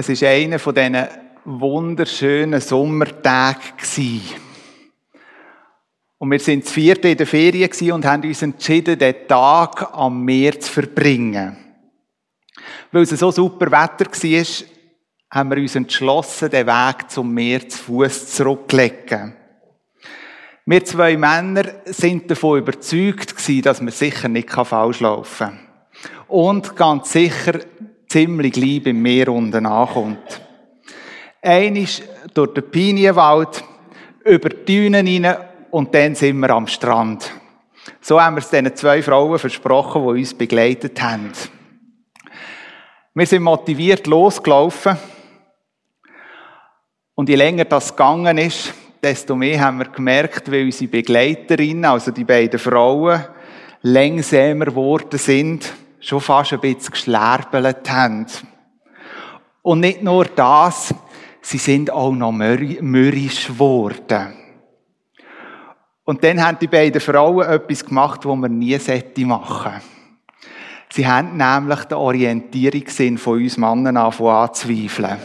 Es war einer von diesen wunderschönen Sommertagen. Und wir sind das vierte in der Ferien und haben uns entschieden, den Tag am Meer zu verbringen. Weil es so super Wetter war, haben wir uns entschlossen, den Weg zum Meer zu Fuß zurückzulegen. Wir zwei Männer sind davon überzeugt dass man sicher nicht falsch laufen kann. Und ganz sicher ziemlich lieb im Meer unten ankommt. Einisch durch den Pinienwald, über die Dünen hinein und dann sind wir am Strand. So haben wir es diesen zwei Frauen versprochen, die uns begleitet haben. Wir sind motiviert losgelaufen. Und je länger das gegangen ist, desto mehr haben wir gemerkt, wie unsere Begleiterinnen, also die beiden Frauen, längsamer geworden sind, schon fast ein bisschen geschlärbelt haben. Und nicht nur das, sie sind auch noch mürrisch geworden. Und dann haben die beiden Frauen etwas gemacht, was man nie machen sollte. Sie haben nämlich den Orientierungssinn von uns Männern anzweifeln.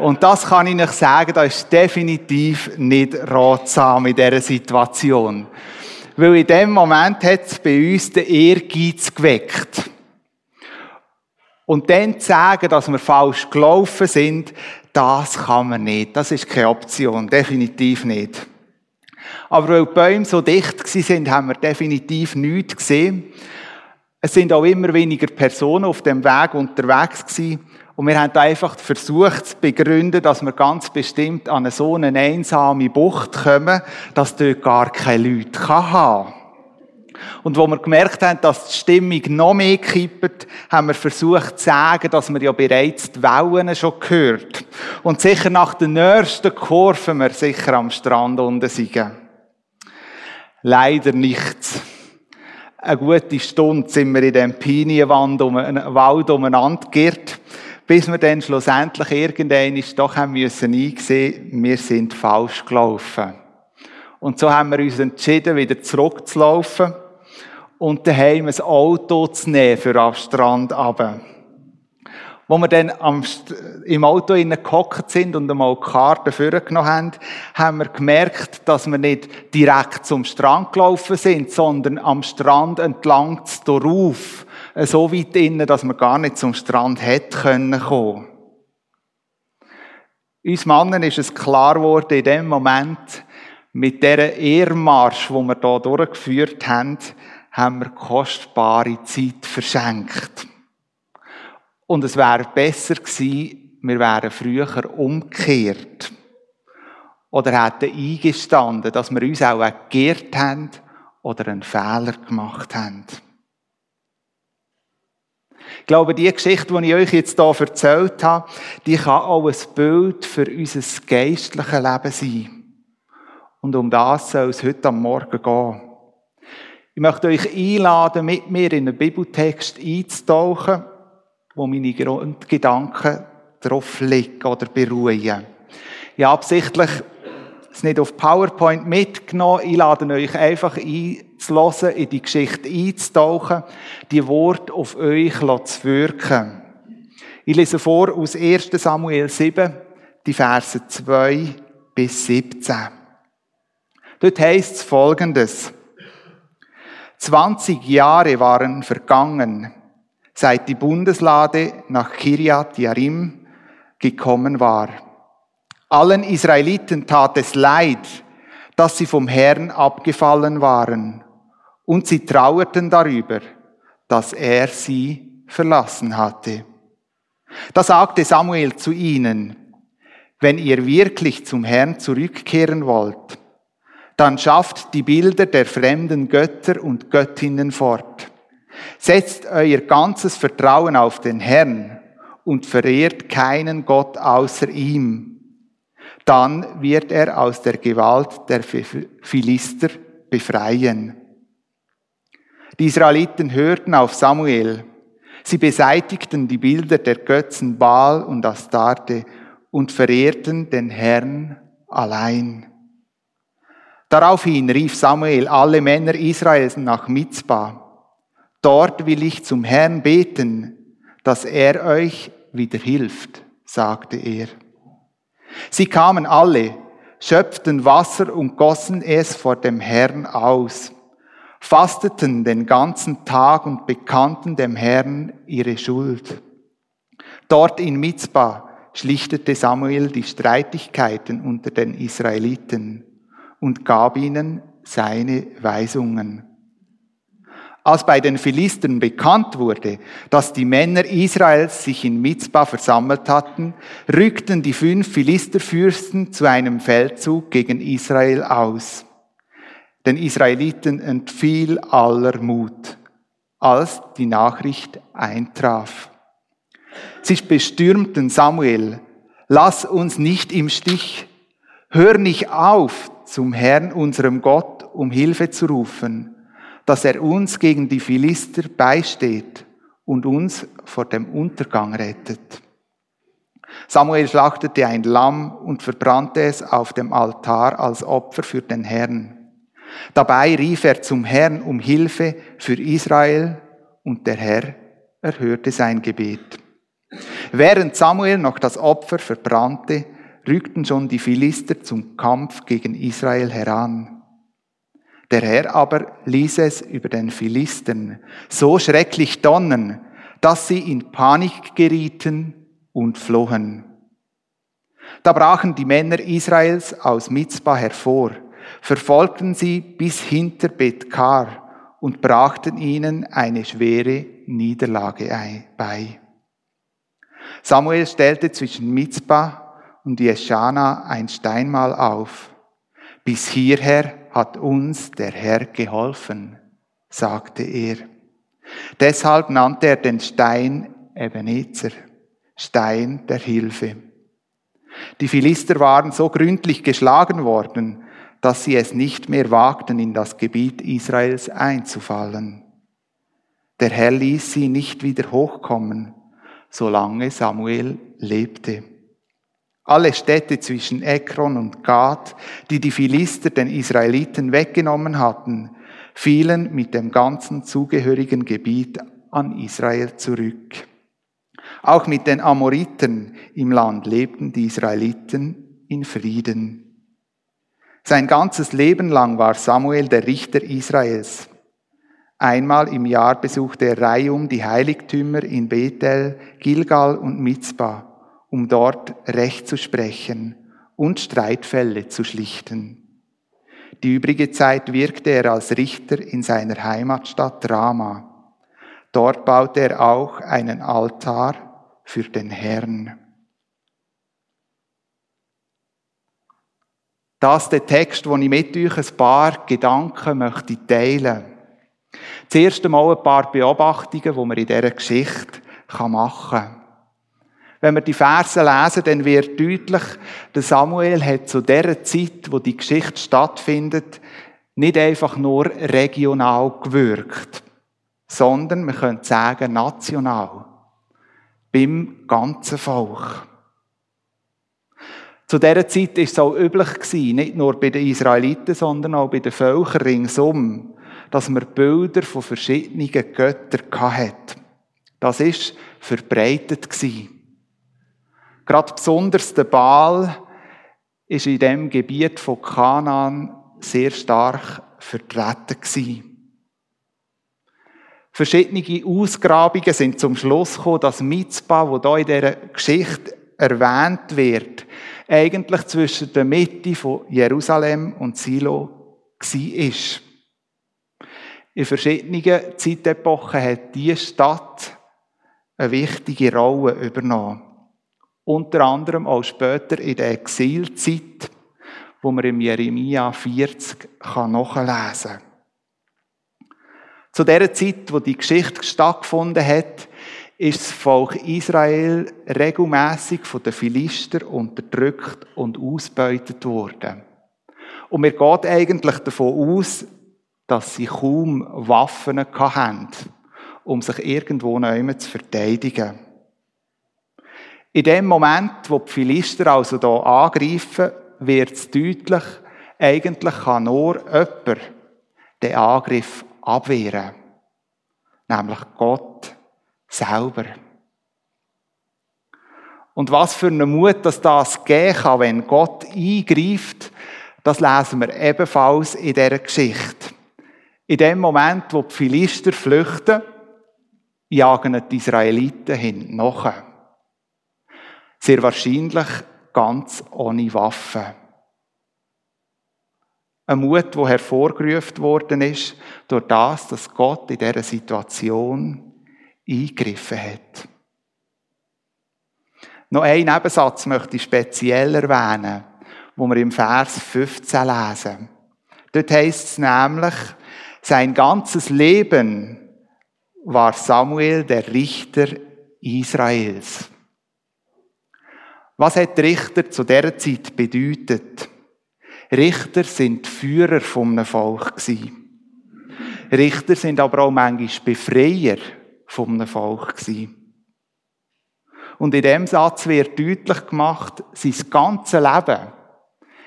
Und das kann ich euch sagen, das ist definitiv nicht ratsam in dieser Situation. Weil in dem Moment hat es bei uns den Ehrgeiz geweckt. Und dann zu sagen, dass wir falsch gelaufen sind, das kann man nicht. Das ist keine Option. Definitiv nicht. Aber weil die Bäume so dicht sind, haben wir definitiv nichts gesehen. Es sind auch immer weniger Personen auf dem Weg unterwegs gewesen. Und wir haben einfach versucht zu begründen, dass wir ganz bestimmt an so eine einsame Bucht kommen, dass dort gar keine Leute haben kann. Und wo wir gemerkt haben, dass die Stimmung noch mehr kippt, haben wir versucht zu sagen, dass wir ja bereits die Wellen schon gehört. Und sicher nach der nächsten Kurve wir sicher am Strand unten sind. Leider nichts. Eine gute Stunde sind wir in dem Pinienwald um Wald umeinander geirrt, bis wir dann schlussendlich irgendwann doch haben müssen einsehen, wir sind falsch gelaufen. Und so haben wir uns entschieden, wieder zurückzulaufen und daheim ein Auto zu nehmen für am Strand runter. Wo wir dann am, im Auto gehockt sind und einmal die Karte vorgenommen haben, haben wir gemerkt, dass wir nicht direkt zum Strand gelaufen sind, sondern am Strand entlang darauf, so weit innen, dass wir gar nicht zum Strand können kommen. Uns Männern ist es klar geworden, in dem Moment, mit dieser Ehrmarsch, wo wir hier durchgeführt haben, haben wir kostbare Zeit verschenkt. Und es wäre besser gewesen, wir wären früher umgekehrt. Oder hätten eingestanden, dass wir uns auch geirrt haben oder einen Fehler gemacht haben. Ich glaube, die Geschichte, die ich euch jetzt hier erzählt habe, die kann auch ein Bild für unser geistliches Leben sein. Und um das soll es heute am Morgen gehen. Ich möchte euch einladen, mit mir in einen Bibeltext einzutauchen, wo meine Grundgedanken drauf liegen oder beruhen. Habe absichtlich es nicht auf PowerPoint mitgenommen. Ich lade euch einfach einzulassen, in die Geschichte einzutauchen, die Worte auf euch zu wirken. Ich lese vor aus 1. Samuel 7, die Verse 2 bis 17. Dort heißt es folgendes. 20 Jahre waren vergangen, seit die Bundeslade nach Kiriat Yarim gekommen war. Allen Israeliten tat es leid, dass sie vom Herrn abgefallen waren, und sie trauerten darüber, dass er sie verlassen hatte. Da sagte Samuel zu ihnen, wenn ihr wirklich zum Herrn zurückkehren wollt, dann schafft die Bilder der fremden Götter und Göttinnen fort. Setzt euer ganzes Vertrauen auf den Herrn und verehrt keinen Gott außer ihm. Dann wird er aus der Gewalt der Philister befreien. Die Israeliten hörten auf Samuel. Sie beseitigten die Bilder der Götzen Baal und Astarte und verehrten den Herrn allein. Daraufhin rief Samuel alle Männer Israels nach Mitzbah. Dort will ich zum Herrn beten, dass er euch wieder hilft, sagte er. Sie kamen alle, schöpften Wasser und gossen es vor dem Herrn aus, fasteten den ganzen Tag und bekannten dem Herrn ihre Schuld. Dort in Mizpah schlichtete Samuel die Streitigkeiten unter den Israeliten und gab ihnen seine Weisungen. Als bei den Philistern bekannt wurde, dass die Männer Israels sich in Mizpah versammelt hatten, rückten die fünf Philisterfürsten zu einem Feldzug gegen Israel aus. Den Israeliten entfiel aller Mut, als die Nachricht eintraf. Sie bestürmten Samuel, lass uns nicht im Stich, hör nicht auf, zum Herrn unserem Gott um Hilfe zu rufen dass er uns gegen die Philister beisteht und uns vor dem Untergang rettet. Samuel schlachtete ein Lamm und verbrannte es auf dem Altar als Opfer für den Herrn. Dabei rief er zum Herrn um Hilfe für Israel und der Herr erhörte sein Gebet. Während Samuel noch das Opfer verbrannte, rückten schon die Philister zum Kampf gegen Israel heran. Der Herr aber ließ es über den Philistern so schrecklich donnern, dass sie in Panik gerieten und flohen. Da brachen die Männer Israels aus Mizpah hervor, verfolgten sie bis hinter Betkar und brachten ihnen eine schwere Niederlage bei. Samuel stellte zwischen Mizpah und Jeschana ein Steinmal auf. Bis hierher hat uns der Herr geholfen, sagte er. Deshalb nannte er den Stein Ebenezer, Stein der Hilfe. Die Philister waren so gründlich geschlagen worden, dass sie es nicht mehr wagten, in das Gebiet Israels einzufallen. Der Herr ließ sie nicht wieder hochkommen, solange Samuel lebte. Alle Städte zwischen Ekron und Gad, die die Philister den Israeliten weggenommen hatten, fielen mit dem ganzen zugehörigen Gebiet an Israel zurück. Auch mit den Amoriten im Land lebten die Israeliten in Frieden. Sein ganzes Leben lang war Samuel der Richter Israels. Einmal im Jahr besuchte er reihum die Heiligtümer in Bethel, Gilgal und Mizpah um dort Recht zu sprechen und Streitfälle zu schlichten. Die übrige Zeit wirkte er als Richter in seiner Heimatstadt Rama. Dort baute er auch einen Altar für den Herrn. Das ist der Text, wo ich mit euch ein paar Gedanken möchte teilen. Zuerst einmal ein paar Beobachtungen, die man in dieser Geschichte machen kann. Wenn wir die Verse lesen, dann wird deutlich, der Samuel hat zu der Zeit, wo die Geschichte stattfindet, nicht einfach nur regional gewirkt, sondern man könnte sagen national. Beim ganzen Volk. Zu dieser Zeit war es auch üblich nicht nur bei den Israeliten, sondern auch bei den Völkern ringsum, dass man Bilder von verschiedenen Göttern hatte. Das ist verbreitet gewesen. Gerade besonders der Baal ist in dem Gebiet von Kanaan sehr stark vertreten gewesen. Verschiedene Ausgrabungen sind zum Schluss gekommen, dass Mitzbah, wo da in dieser Geschichte erwähnt wird, eigentlich zwischen der Mitte von Jerusalem und Silo war. In verschiedenen Zeitepochen hat diese Stadt eine wichtige Rolle übernommen. Unter anderem auch später in der Exilzeit, wo man im Jeremia 40 nachlesen kann. Zu der Zeit, wo die Geschichte stattgefunden hat, ist das Volk Israel regelmäßig von den Philister unterdrückt und ausbeutet worden. Und mir geht eigentlich davon aus, dass sie kaum Waffen hatten, um sich irgendwo neu zu verteidigen. In dem Moment, wo die Philister also hier angreifen, wird es deutlich, eigentlich kann nur jemand den Angriff abwehren. Nämlich Gott selber. Und was für einen Mut, dass das geben kann, wenn Gott eingreift, das lesen wir ebenfalls in dieser Geschichte. In dem Moment, wo die Philister flüchten, jagen die Israeliten hin nachher. Sehr wahrscheinlich ganz ohne Waffen. Ein Mut, der hervorgerufen worden ist, durch das, dass Gott in dieser Situation eingegriffen hat. Noch einen Nebensatz möchte ich speziell erwähnen, wo wir im Vers 15 lesen. Dort heißt es nämlich, sein ganzes Leben war Samuel der Richter Israels. Was hat Richter zu dieser Zeit bedeutet? Richter sind Führer von einem Volk Richter sind aber auch manchmal Befreier von einem Volk Und in dem Satz wird deutlich gemacht, sein ganzes Leben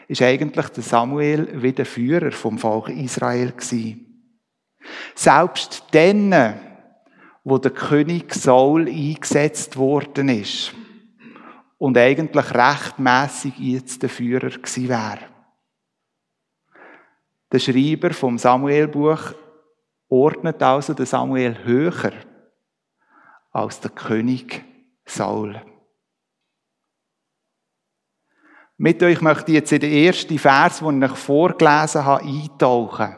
ist eigentlich der Samuel wie der Führer vom Volk Israel gewesen. Selbst dann, wo der König Saul eingesetzt worden ist und eigentlich rechtmäßig jetzt der Führer gewesen wäre. Der Schreiber vom Samuelbuch ordnet also den Samuel höher als der König Saul. Mit euch möchte ich jetzt in den ersten Vers, den ich vorgelesen habe, eintauchen.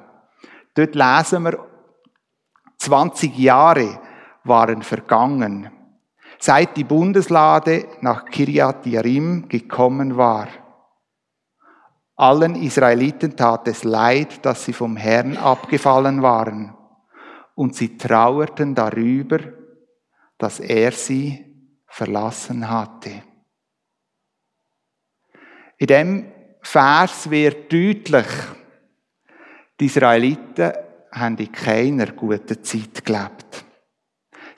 Dort lesen wir, 20 Jahre waren vergangen, seit die Bundeslade nach Kiriat Yarim gekommen war. Allen Israeliten tat es leid, dass sie vom Herrn abgefallen waren, und sie trauerten darüber, dass er sie verlassen hatte. In dem Vers wird deutlich, die Israeliten haben in keiner guten Zeit gelebt.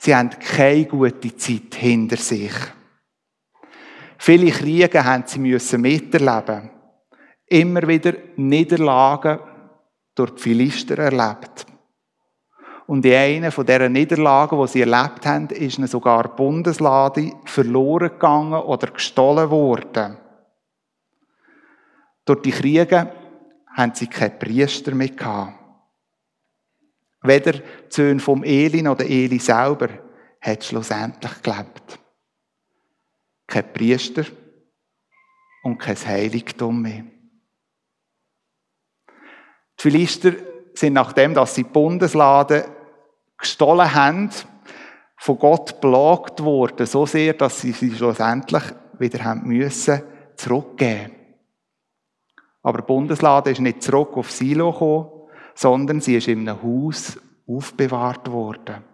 Sie haben keine gute Zeit hinter sich. Viele Kriege haben sie müssen miterleben. Immer wieder Niederlagen durch die Philister erlebt. Und in einer von diesen Niederlagen, die sie erlebt haben, ist ihnen sogar Bundeslade verloren gegangen oder gestohlen worden. Durch die Kriege haben sie keine Priester mehr gehabt. Weder die Söhne vom Eli noch der Eli selber hat schlussendlich gelebt. Kein Priester und kein Heiligtum mehr. Die Philister sind nachdem, dass sie die Bundeslade gestohlen haben, von Gott belagt worden, so sehr, dass sie sie schlussendlich wieder haben müssen zurückgeben. Aber die Bundeslade ist nicht zurück auf Silo gekommen, sondern sie ist in einem Haus aufbewahrt worden.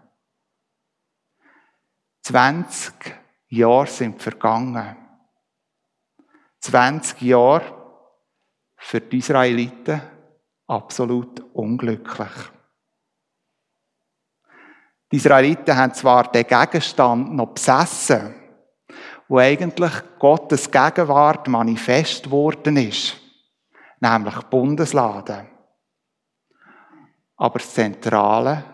20 Jahre sind vergangen. 20 Jahre für die Israeliten absolut unglücklich. Die Israeliten haben zwar den Gegenstand noch besessen, wo eigentlich Gottes Gegenwart manifest worden ist, nämlich die Bundeslade. Aber das Zentrale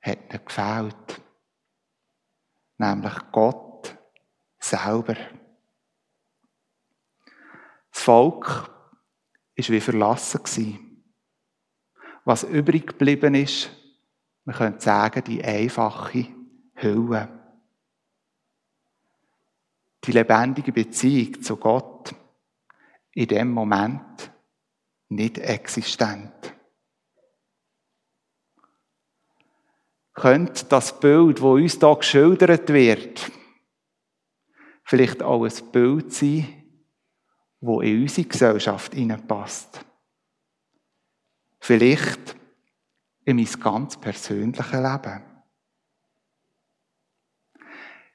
hat nicht gefehlt. Nämlich Gott selber. Das Volk war wie verlassen. Was übrig geblieben ist, man könnte sagen, die einfache Hülle. Die lebendige Beziehung zu Gott in dem Moment nicht existent. Könnte das Bild, wo uns da geschildert wird, vielleicht auch ein Bild sein, wo in unsere Gesellschaft hineinpasst. Vielleicht in mein ganz persönliches Leben.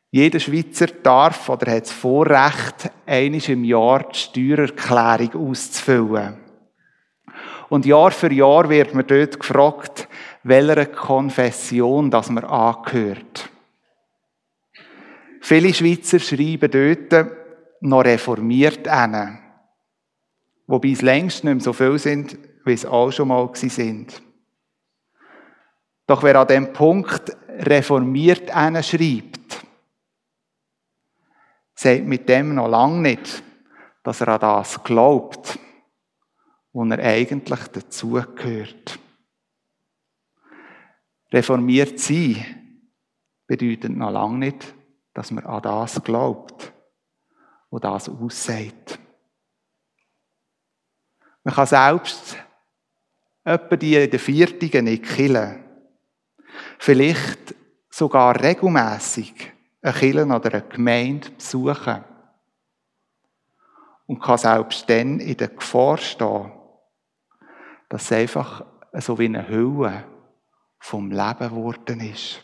Jeder Schweizer darf oder hat das Vorrecht, einmal im Jahr die Steuererklärung auszufüllen. Und Jahr für Jahr wird man dort gefragt, welcher Konfession das man angehört. Viele Schweizer schreiben dort noch reformiert an. Wobei es längst nicht mehr so viel sind, wie es auch schon mal sind. Doch wer an dem Punkt reformiert schreibt, sagt mit dem noch lange nicht, dass er an das glaubt, wo er eigentlich dazugehört. Reformiert sein bedeutet noch lange nicht, dass man an das glaubt, wo das aussagt. Man kann selbst etwa die in der Viertigen nicht killen. Vielleicht sogar regelmäßig eine Kirche oder eine Gemeinde besuchen. Und kann selbst dann in der Gefahr stehen, dass es einfach so wie eine Hülle vom Leben geworden ist.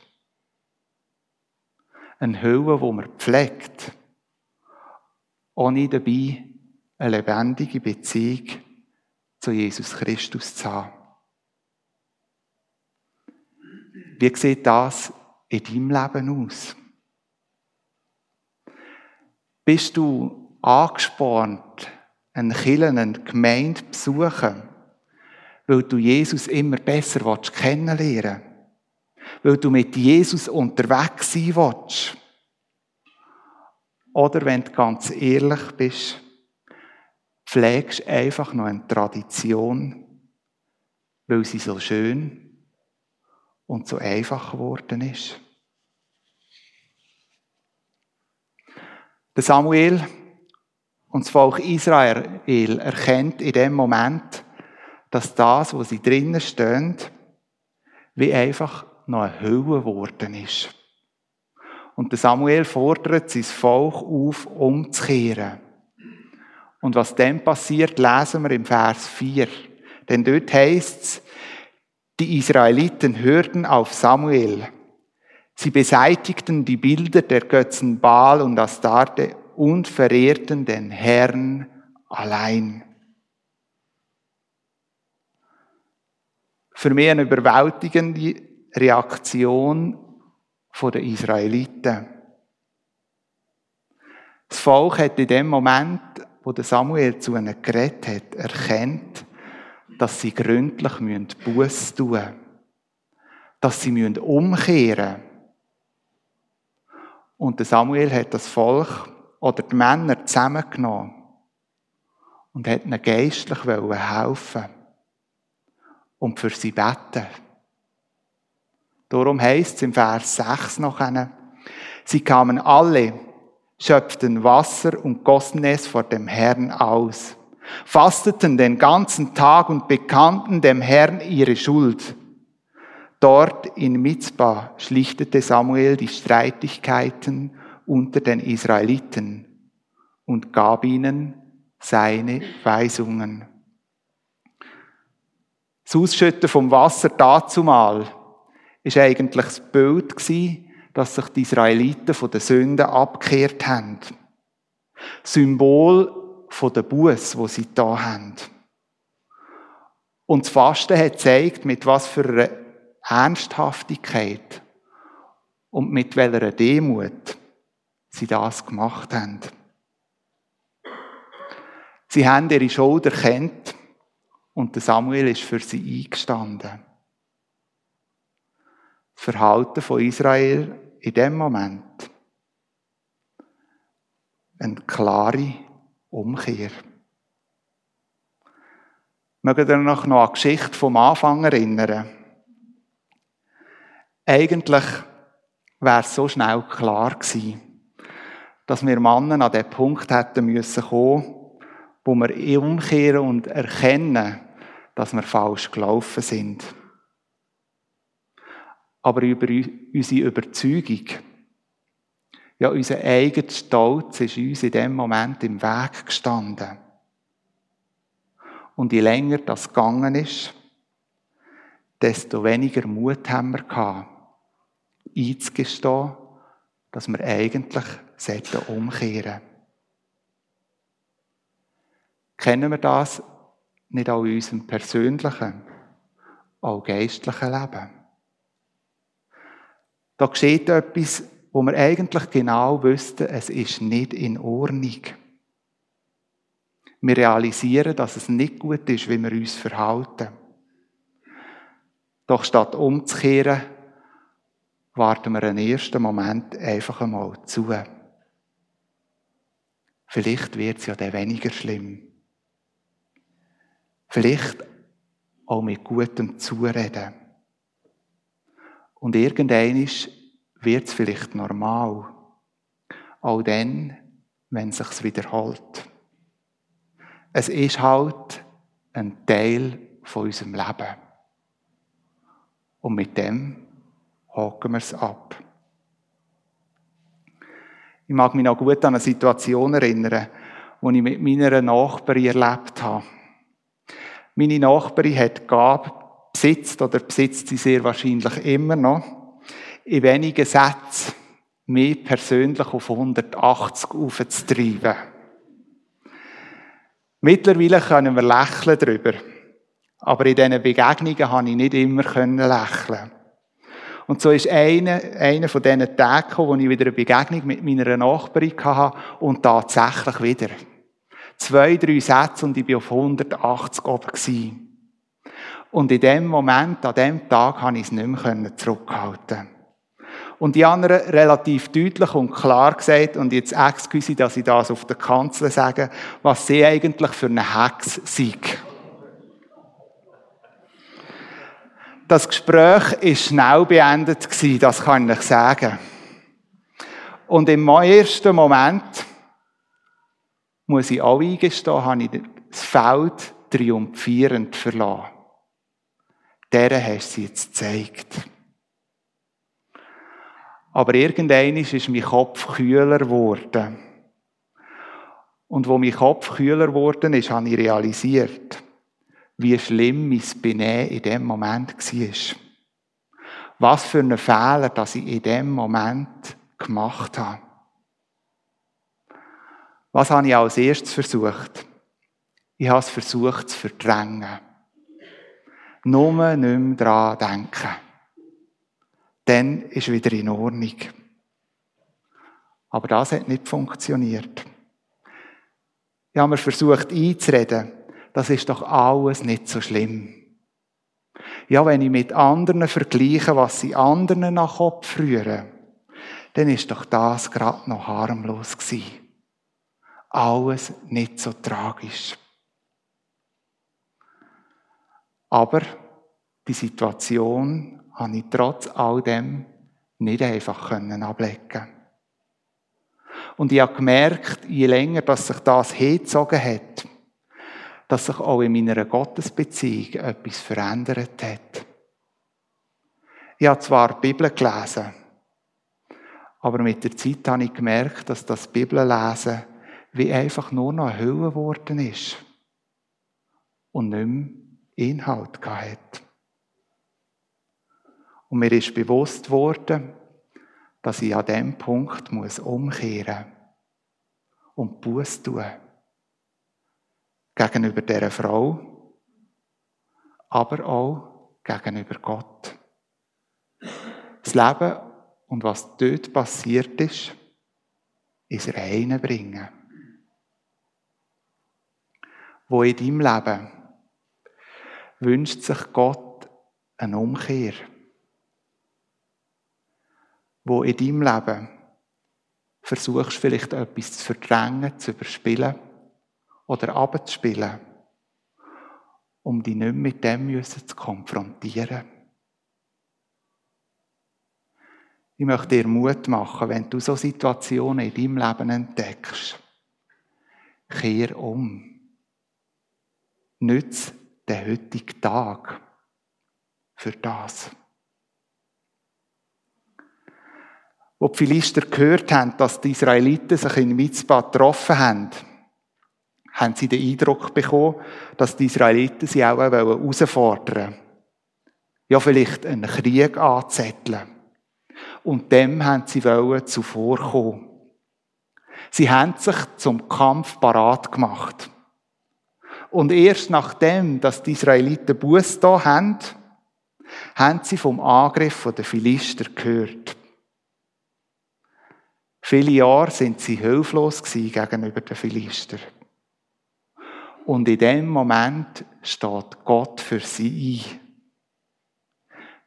Eine Hülle, wo man pflegt, ohne dabei eine lebendige Beziehung zu Jesus Christus zu haben. Wie sieht das in deinem Leben aus? Bist du angespornt, einen Kirchen, eine Gemeinde zu besuchen, weil du Jesus immer besser kennenlernen willst? Weil du mit Jesus unterwegs sein willst? Oder wenn du ganz ehrlich bist, pflegst einfach noch eine Tradition, weil sie so schön und so einfach geworden ist. Der Samuel und das Volk Israel erkennt in dem Moment, dass das, wo sie drinnen stehen, wie einfach noch eine Hülle geworden ist. Und der Samuel fordert sein Volk auf, umzukehren. Und was dann passiert, lesen wir im Vers 4. Denn dort heißt es, die Israeliten hörten auf Samuel. Sie beseitigten die Bilder der Götzen Baal und Astarte und verehrten den Herrn allein. Für mich eine überwältigende Reaktion der Israeliten. Das Volk hat in dem Moment wo Samuel zu ihnen geredet hat, erkennt, dass sie gründlich Buß tun müssen. Dass sie umkehren müssen. Und Samuel hat das Volk oder die Männer zusammengenommen und hat ihnen geistlich helfen und für sie beten. Darum heißt es im Vers 6 noch, sie kamen alle schöpften Wasser und gossen es vor dem Herrn aus, fasteten den ganzen Tag und bekannten dem Herrn ihre Schuld. Dort in Mitzbah schlichtete Samuel die Streitigkeiten unter den Israeliten und gab ihnen seine Weisungen. Das Ausschütten vom Wasser dazumal ist eigentlich das Bild dass sich die Israeliten von den Sünden abgekehrt haben. Symbol von der Buß, wo sie da haben. Und das Fasten hat gezeigt, mit was für einer Ernsthaftigkeit und mit welcher Demut sie das gemacht haben. Sie haben ihre Schuld erkannt und Samuel ist für sie eingestanden. Das Verhalten von Israel in dem Moment eine klare Umkehr. Mögen ihr noch an die Geschichte vom Anfang erinnern? Eigentlich wäre es so schnell klar gewesen, dass wir Männer an den Punkt hätten müssen kommen, wo wir umkehren und erkennen, dass wir falsch gelaufen sind aber über unsere Überzeugung. Ja, unser eigener Stolz ist uns in dem Moment im Weg gestanden. Und je länger das gegangen ist, desto weniger Mut haben wir gehabt, einzugestehen, dass wir eigentlich umkehren sollten. Kennen wir das nicht auch in unserem persönlichen, auch geistlichen Leben? Da geschieht etwas, wo wir eigentlich genau wüssten, es ist nicht in Ordnung. Wir realisieren, dass es nicht gut ist, wie wir uns verhalten. Doch statt umzukehren, warten wir einen ersten Moment einfach einmal zu. vielleicht wird es ja dann weniger schlimm. Vielleicht auch mit gutem Zureden. Und irgendwann wird es vielleicht normal. Auch dann, wenn es sich wiederholt. Es ist halt ein Teil von unserem Leben. Und mit dem haken wir es ab. Ich mag mich noch gut an eine Situation erinnern, die ich mit meiner Nachbarin erlebt habe. Meine Nachbarin hat Gab besitzt oder besitzt sie sehr wahrscheinlich immer noch in wenigen Sätzen mich persönlich auf 180 aufzutreiben. Mittlerweile können wir lächeln darüber. Aber in diesen Begegnungen konnte ich nicht immer lächeln. Und so ist einer, einer von diesen Tagen, wo ich wieder eine Begegnung mit meiner Nachbarin hatte und tatsächlich wieder. Zwei, drei Sätze und ich war auf 180 oben. Und in dem Moment, an dem Tag, konnte ich es nicht mehr zurückhalten. Und die anderen relativ deutlich und klar gesagt, und jetzt excuse, dass ich das auf der Kanzel sage, was sie eigentlich für eine Hex sind. Das Gespräch ist schnell beendet gewesen, das kann ich sagen. Und im ersten Moment, muss ich auch eingestehen, habe ich das Feld triumphierend verlassen. Deren hast du sie jetzt gezeigt. Aber irgendwann ist mein Kopf kühler geworden. Und wo mein Kopf kühler geworden ist, habe ich realisiert, wie schlimm mein Benehmen in dem Moment war. Was für einen Fehler, dass ich in dem Moment gemacht habe. Was habe ich als erstes versucht? Ich habe es versucht zu verdrängen. Nur nicht mehr daran denken dann ist wieder in Ordnung. Aber das hat nicht funktioniert. Ich habe mir versucht einzureden, das ist doch alles nicht so schlimm. Ja, wenn ich mit anderen vergleiche, was sie anderen nach Kopf rühren, dann ist doch das gerade noch harmlos gewesen. Alles nicht so tragisch. Aber die Situation habe ich trotz all dem nicht einfach ablegen Und ich habe gemerkt, je länger dass sich das hingezogen hat, dass sich auch in meiner Gottesbeziehung etwas verändert hat. Ich habe zwar die Bibel gelesen, aber mit der Zeit habe ich gemerkt, dass das Bibellesen wie einfach nur noch eine Hülle geworden ist und nicht mehr Inhalt hat. Und mir ist bewusst worden, dass ich an dem Punkt muss umkehren und Buß tun. Gegenüber dieser Frau, aber auch gegenüber Gott. Das Leben und was dort passiert ist, ins Reine bringen. Wo in deinem Leben wünscht sich Gott eine Umkehr wo in deinem Leben versuchst vielleicht etwas zu verdrängen, zu überspielen oder abzuspielen, um dich nicht mit dem zu konfrontieren. Ich möchte dir Mut machen, wenn du so Situationen in deinem Leben entdeckst. Kehr um. Nütze den heutigen Tag für das. Wo die Philister gehört haben, dass die Israeliten sich in Mitzpah getroffen haben, haben sie den Eindruck bekommen, dass die Israeliten sie auch herausfordern wollen. Ja, vielleicht einen Krieg anzetteln. Und dem haben sie zuvorkommen. Sie haben sich zum Kampf parat gemacht. Und erst nachdem, dass die Israeliten Buß da haben, haben sie vom Angriff der Philister gehört. Viele Jahre sind sie hilflos gegenüber den Philister. Und in dem Moment steht Gott für sie ein.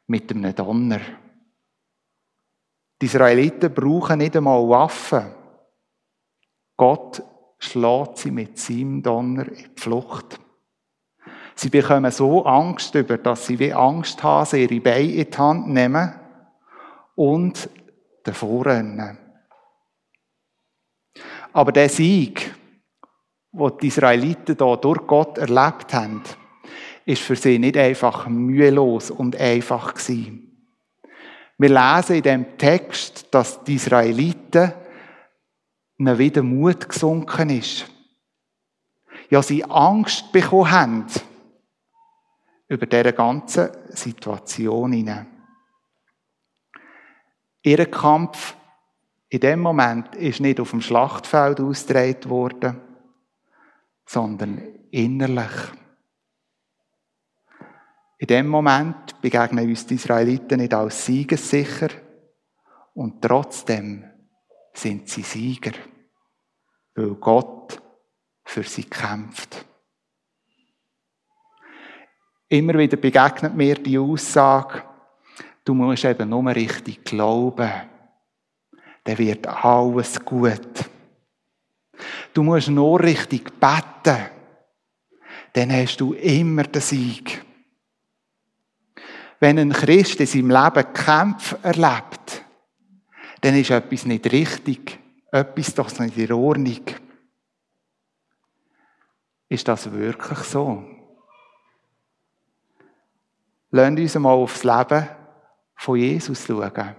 Mit einem Donner. Die Israeliten brauchen nicht einmal Waffen. Gott schlägt sie mit seinem Donner in die Flucht. Sie bekommen so Angst über, dass sie wie Angst haben, ihre Beine in die Hand nehmen und davor rennen. Aber der Sieg, den die Israeliten hier durch Gott erlebt haben, ist für sie nicht einfach mühelos und einfach gewesen. Wir lesen in dem Text, dass die Israeliten ihnen wieder Mut gesunken ist. Ja, sie Angst bekommen haben über diese ganze Situation hinein. Ihr Kampf in dem Moment ist nicht auf dem Schlachtfeld ausgetragen worden, sondern innerlich. In dem Moment begegnen uns die Israeliten nicht als siegessicher und trotzdem sind sie Sieger, weil Gott für sie kämpft. Immer wieder begegnet mir die Aussage, du musst eben nur richtig glauben. Dann wird alles gut. Du musst nur richtig beten. Dann hast du immer den Sieg. Wenn ein Christ in seinem Leben Kämpfe erlebt, dann ist etwas nicht richtig. Etwas doch nicht in Ordnung. Ist das wirklich so? Lasst uns mal aufs Leben von Jesus schauen.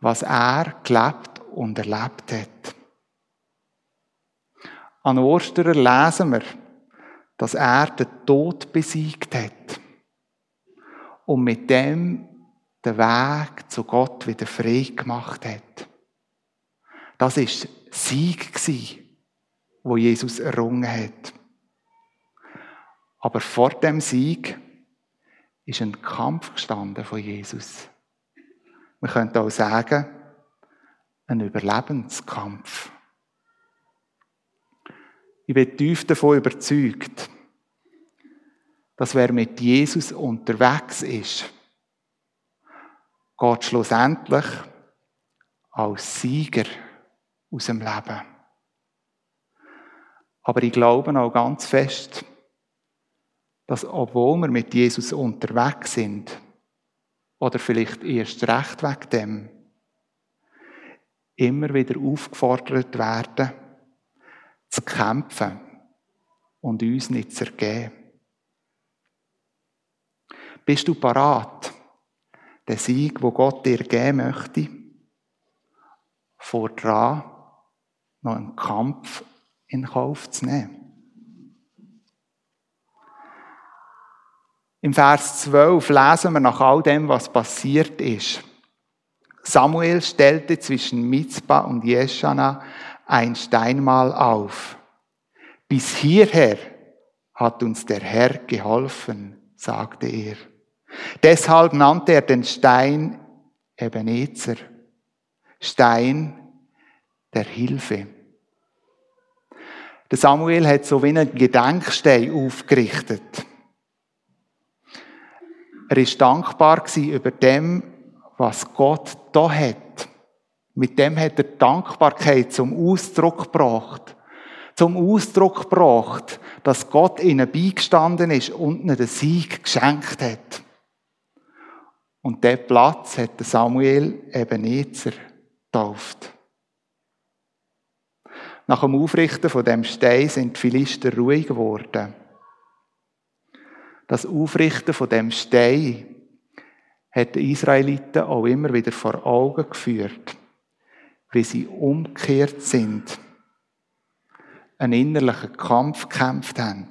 Was er gelebt und erlebt hat. An Ostern lesen wir, dass er den Tod besiegt hat und mit dem den Weg zu Gott wieder frei gemacht hat. Das ist Sieg wo Jesus errungen hat. Aber vor dem Sieg ist ein Kampf gestanden von Jesus. Man könnte auch sagen, ein Überlebenskampf. Ich bin tief davon überzeugt, dass wer mit Jesus unterwegs ist, geht schlussendlich als Sieger aus dem Leben. Aber ich glaube auch ganz fest, dass obwohl wir mit Jesus unterwegs sind, oder vielleicht erst recht wegen dem, immer wieder aufgefordert werden, zu kämpfen und uns nicht zu ergeben. Bist du parat, den Sieg, wo Gott dir geben möchte, vor dran noch einen Kampf in Kauf zu nehmen? Im Vers 12 lesen wir nach all dem, was passiert ist. Samuel stellte zwischen Mitzbah und Jeschana ein Steinmal auf. Bis hierher hat uns der Herr geholfen, sagte er. Deshalb nannte er den Stein Ebenezer, Stein der Hilfe. Der Samuel hat so wie einen Gedenkstein aufgerichtet. Er ist dankbar über dem, was Gott da hat. Mit dem hat er Dankbarkeit zum Ausdruck gebracht. Zum Ausdruck gebracht, dass Gott ihnen beigestanden ist und ihnen den Sieg geschenkt hat. Und der Platz hat Samuel Ebenezer getauft. Nach dem Aufrichten von dem Stein sind die Philister ruhig geworden. Das Aufrichten von dem Stein hat die Israeliten auch immer wieder vor Augen geführt, wie sie umgekehrt sind, einen innerlichen Kampf gekämpft haben,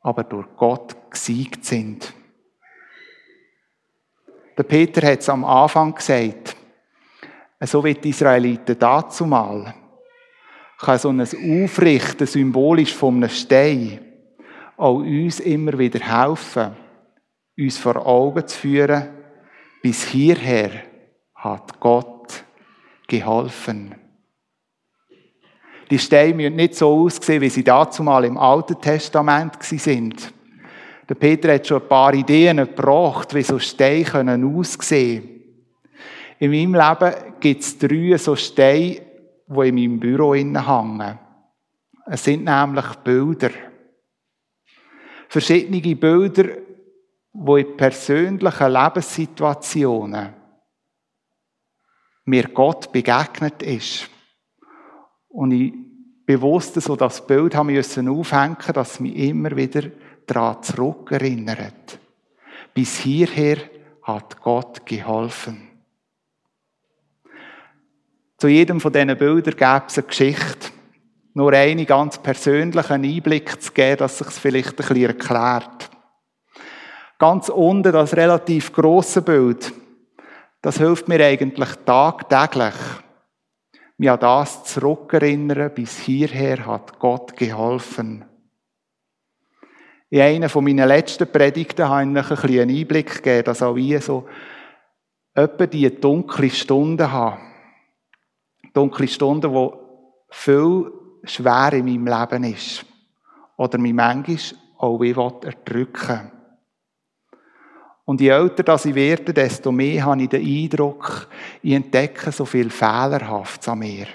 aber durch Gott gesiegt sind. Der Peter hat es am Anfang gesagt, so wie die Israeliten dazumal, kann so ein Aufrichten symbolisch von einem Stein auch uns immer wieder helfen, uns vor Augen zu führen, bis hierher hat Gott geholfen. Die Steine müssen nicht so aussehen, wie sie dazu mal im Alten Testament sind. Der Peter hat schon ein paar Ideen gebracht, wie so Steine aussehen können In meinem Leben gibt es drei so Steine, die in meinem Büro hängen. Es sind nämlich Bilder. Verschiedene Bilder, die in persönlichen Lebenssituationen mir Gott begegnet ist. Und ich bewusst so das Bild haben müssen aufhängen, dass mich immer wieder daran zurückerinnert. Bis hierher hat Gott geholfen. Zu jedem von diesen Bildern gäbe es eine Geschichte. Nur eine ganz persönlichen Einblick zu geben, dass sich vielleicht ein bisschen erklärt. Ganz unten das relativ große Bild, das hilft mir eigentlich tagtäglich, mich an das zurückerinnern, bis hierher hat Gott geholfen. In einer von meinen letzten Predigten habe ich ein bisschen einen Einblick gegeben, dass auch ich so etwa die dunkle Stunde habe. Dunkle Stunde, wo viel schwer in meinem Leben ist. Oder mich manchmal auch wie erdrücken Und je älter das ich werde, desto mehr habe ich den Eindruck, ich entdecke so viel Fehlerhaftes an mir.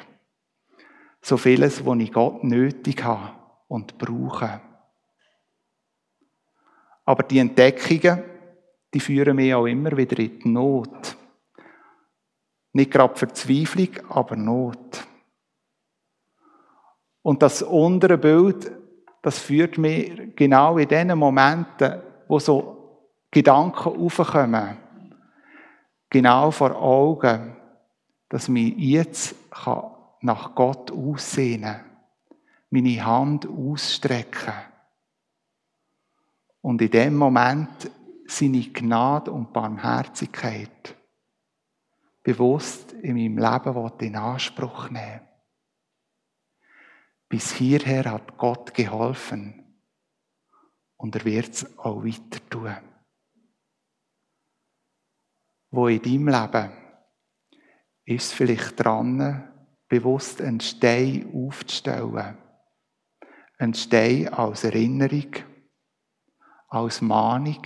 So vieles, wo ich Gott nötig habe und brauche. Aber die Entdeckungen, die führen mich auch immer wieder in die Not. Nicht gerade Verzweiflung, aber Not. Und das untere Bild, das führt mich genau in den Momenten, wo so Gedanken aufkommen, genau vor Augen, dass mich jetzt nach Gott aussehnen, meine Hand ausstrecken und in dem Moment seine Gnade und Barmherzigkeit bewusst in meinem Leben in Anspruch nehmen Bis hierher hat Gott geholfen und er wird es auch weiter tun. Wo in deinem Leben ist es vielleicht dran, bewusst einen Stein aufzustellen. Ein Stein als Erinnerung als Mahnung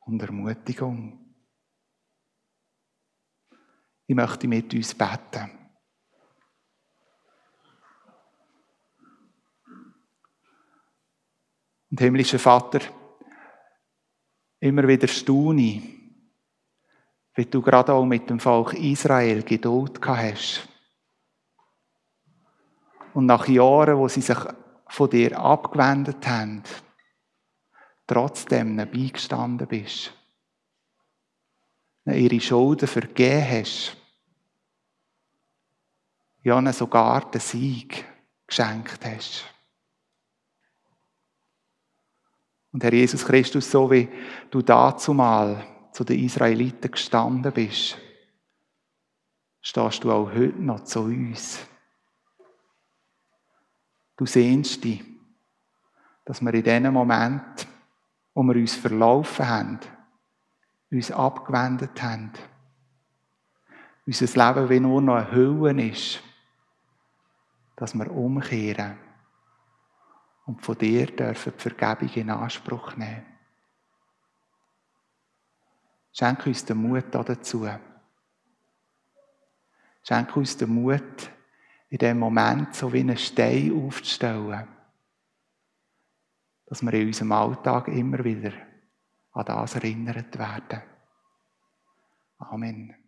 und Ermutigung. Ich möchte mit uns beten. Und himmlischer Vater, immer wieder staune, wie du gerade auch mit dem Volk Israel Geduld gehabt hast. Und nach Jahren, wo sie sich von dir abgewendet haben, trotzdem beigestanden bist. Ihre Schulden vergeben hast. Ja, ihnen sogar den Sieg geschenkt hast. Und Herr Jesus Christus, so wie du dazu mal zu den Israeliten gestanden bist, stehst du auch heute noch zu uns. Du sehnst dich, dass wir in diesem Moment wo wir uns verlaufen haben, uns abgewendet haben, unser Leben wie nur noch eine Hülle ist, dass wir umkehren und von dir dürfen die Vergebung in Anspruch nehmen. Schenke uns den Mut dazu. Schenke uns den Mut, in dem Moment so wie einen Stein aufzustellen dass wir in unserem Alltag immer wieder an das erinnert werden. Amen.